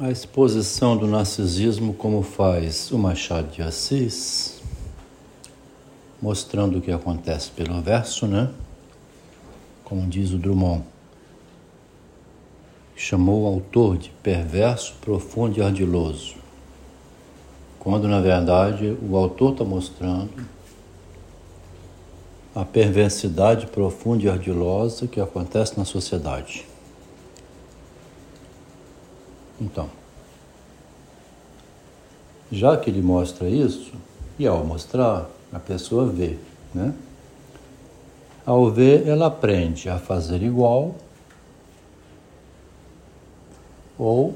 a exposição do narcisismo como faz o Machado de Assis, mostrando o que acontece pelo verso, né? Como diz o Drummond, chamou o autor de perverso, profundo e ardiloso, quando na verdade o autor está mostrando a perversidade profunda e ardilosa que acontece na sociedade. Então, já que ele mostra isso, e ao mostrar, a pessoa vê, né? Ao ver, ela aprende a fazer igual ou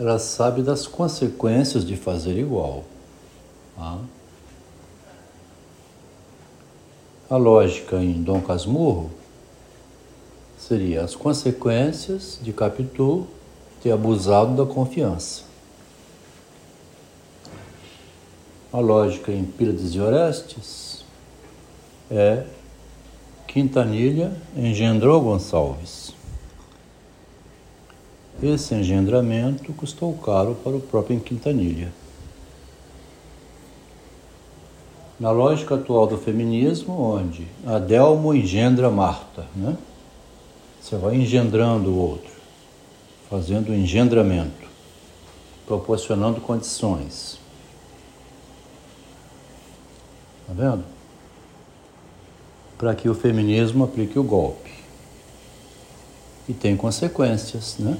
ela sabe das consequências de fazer igual. Tá? A lógica em Dom Casmurro seria as consequências de Capitu ter abusado da confiança. A lógica em Pílades e Orestes é Quintanilha engendrou Gonçalves. Esse engendramento custou caro para o próprio Quintanilha. Na lógica atual do feminismo, onde Adelmo engendra Marta, né? Você vai engendrando o outro fazendo o engendramento, proporcionando condições. Está vendo? Para que o feminismo aplique o golpe. E tem consequências, né?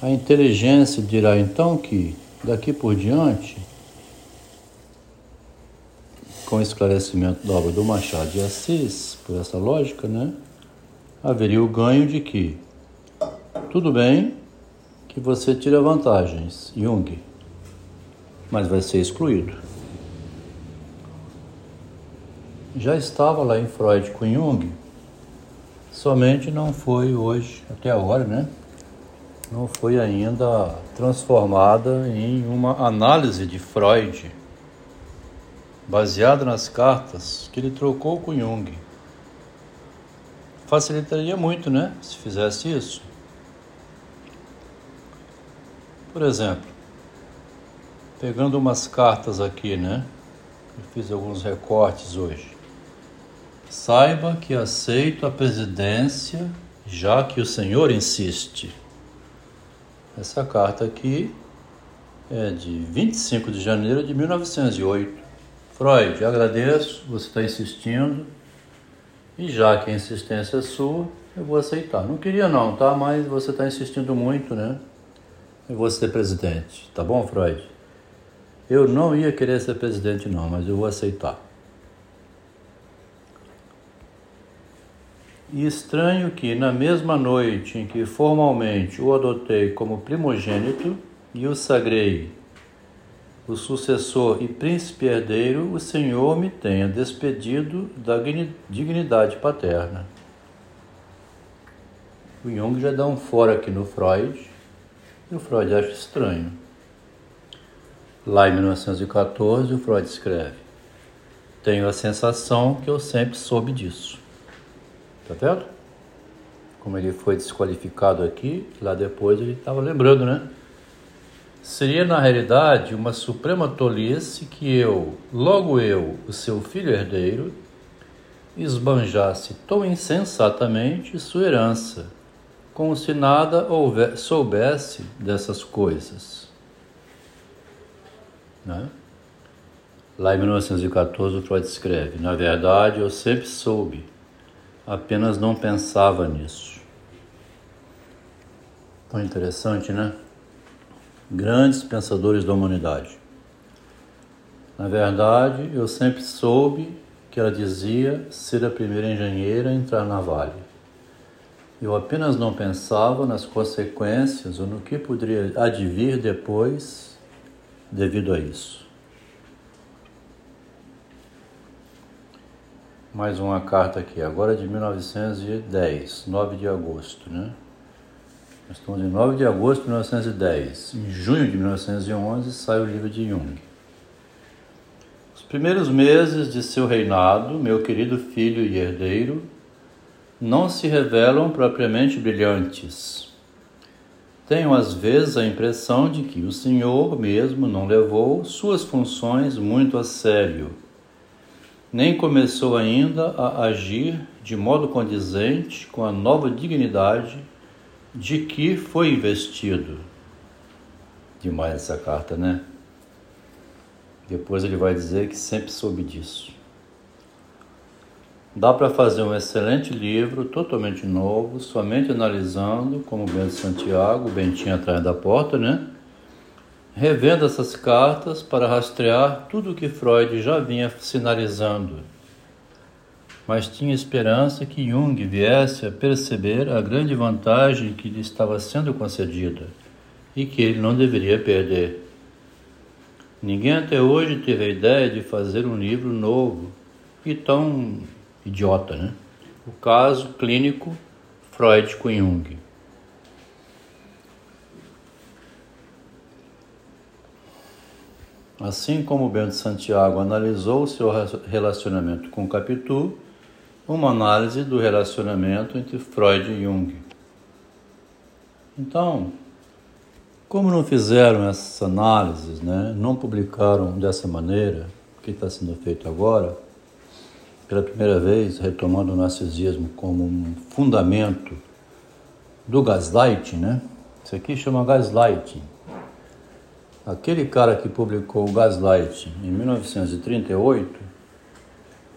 A inteligência dirá então que daqui por diante, com o esclarecimento da obra do Machado de Assis, por essa lógica, né? Haveria o ganho de que tudo bem que você tira vantagens, Jung, mas vai ser excluído. Já estava lá em Freud com Jung, somente não foi hoje, até agora, né? Não foi ainda transformada em uma análise de Freud, baseada nas cartas que ele trocou com Jung. Facilitaria muito, né? Se fizesse isso. Por exemplo, pegando umas cartas aqui, né? Eu fiz alguns recortes hoje. Saiba que aceito a presidência, já que o senhor insiste. Essa carta aqui é de 25 de janeiro de 1908. Freud, agradeço, você está insistindo. E já que a insistência é sua, eu vou aceitar. Não queria não, tá? Mas você está insistindo muito, né? Eu vou ser presidente. Tá bom, Freud? Eu não ia querer ser presidente, não, mas eu vou aceitar. E estranho que, na mesma noite em que formalmente o adotei como primogênito e o sagrei o sucessor e príncipe herdeiro, o Senhor me tenha despedido da dignidade paterna. O Jung já dá um fora aqui no Freud, e o Freud acha estranho. Lá em 1914, o Freud escreve: Tenho a sensação que eu sempre soube disso. Tá vendo? Como ele foi desqualificado aqui, lá depois ele estava lembrando, né? Seria na realidade uma suprema tolice que eu, logo eu, o seu filho herdeiro, esbanjasse tão insensatamente sua herança como se nada soubesse dessas coisas. Né? Lá em 1914, o Freud escreve: Na verdade, eu sempre soube, apenas não pensava nisso. Tão interessante, né? Grandes pensadores da humanidade. Na verdade, eu sempre soube que ela dizia ser a primeira engenheira a entrar na Vale. Eu apenas não pensava nas consequências ou no que poderia advir depois devido a isso. Mais uma carta aqui, agora de 1910, 9 de agosto, né? Nós estamos em 9 de agosto de 1910. Em junho de 1911 sai o livro de Jung. Os primeiros meses de seu reinado, meu querido filho e herdeiro, não se revelam propriamente brilhantes. tenho às vezes a impressão de que o senhor mesmo não levou suas funções muito a sério, nem começou ainda a agir de modo condizente com a nova dignidade de que foi investido. Demais essa carta, né? Depois ele vai dizer que sempre soube disso. Dá para fazer um excelente livro, totalmente novo, somente analisando, como Bento Santiago, o Bentinho atrás da porta, né? Revendo essas cartas para rastrear tudo o que Freud já vinha sinalizando. Mas tinha esperança que Jung viesse a perceber a grande vantagem que lhe estava sendo concedida e que ele não deveria perder. Ninguém até hoje teve a ideia de fazer um livro novo e tão idiota, né? O caso clínico Freud com Jung. Assim como Bento Santiago analisou seu relacionamento com Capitu, uma análise do relacionamento entre Freud e Jung. Então, como não fizeram essas análises, né, não publicaram dessa maneira, que está sendo feito agora, pela primeira vez retomando o narcisismo como um fundamento do gaslighting, né? Isso aqui chama gaslighting. Aquele cara que publicou o Gaslight em 1938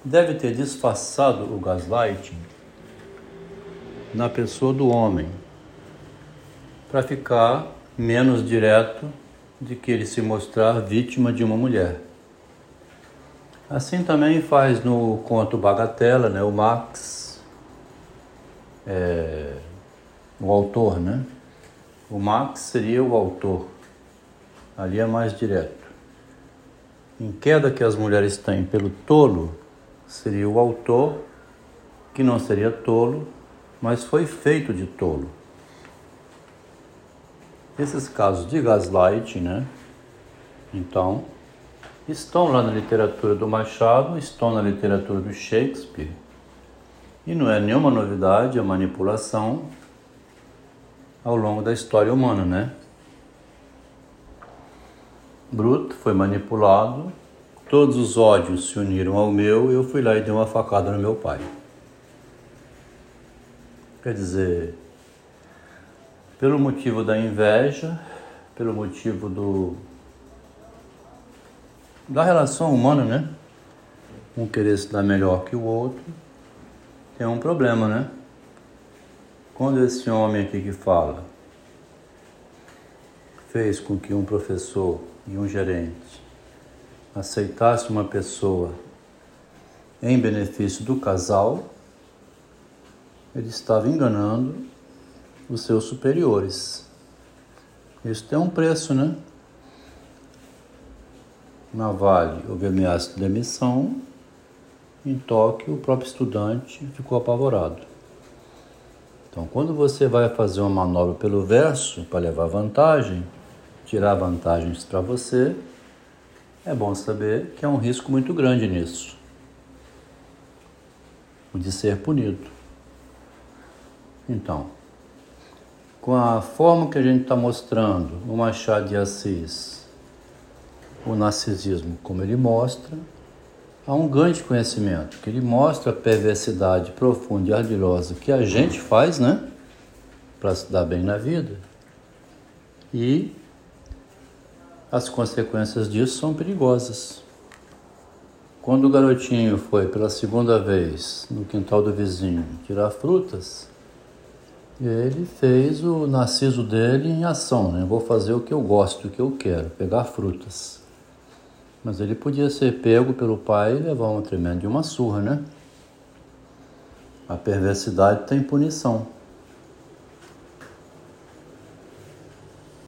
deve ter disfarçado o gaslighting na pessoa do homem para ficar menos direto de que ele se mostrar vítima de uma mulher. Assim também faz no conto Bagatela, né? O Max, é, o autor, né? O Max seria o autor. Ali é mais direto. Em queda que as mulheres têm pelo tolo, seria o autor, que não seria tolo, mas foi feito de tolo. Esses casos de gaslight, né? Então, estão lá na literatura do Machado, estão na literatura do Shakespeare. E não é nenhuma novidade a manipulação ao longo da história humana, né? Bruto foi manipulado, todos os ódios se uniram ao meu e eu fui lá e dei uma facada no meu pai. Quer dizer, pelo motivo da inveja, pelo motivo do da relação humana, né? Um querer se dar melhor que o outro, tem um problema, né? Quando esse homem aqui que fala fez com que um professor e um gerente aceitasse uma pessoa em benefício do casal, ele estava enganando os seus superiores. Isso tem um preço, né? Na Vale houve ameaça de demissão. Em Tóquio, o próprio estudante ficou apavorado. Então, quando você vai fazer uma manobra pelo verso para levar vantagem, tirar vantagens para você, é bom saber que há um risco muito grande nisso o de ser punido. Então, com a forma que a gente está mostrando o Machado de Assis o narcisismo, como ele mostra, há um grande conhecimento, que ele mostra a perversidade profunda e ardilosa que a gente faz, né? Para se dar bem na vida. E as consequências disso são perigosas. Quando o garotinho foi pela segunda vez no quintal do vizinho tirar frutas, ele fez o narciso dele em ação, né? Vou fazer o que eu gosto, o que eu quero, pegar frutas. Mas ele podia ser pego pelo pai e levar um tremendo de uma surra, né? A perversidade tem punição.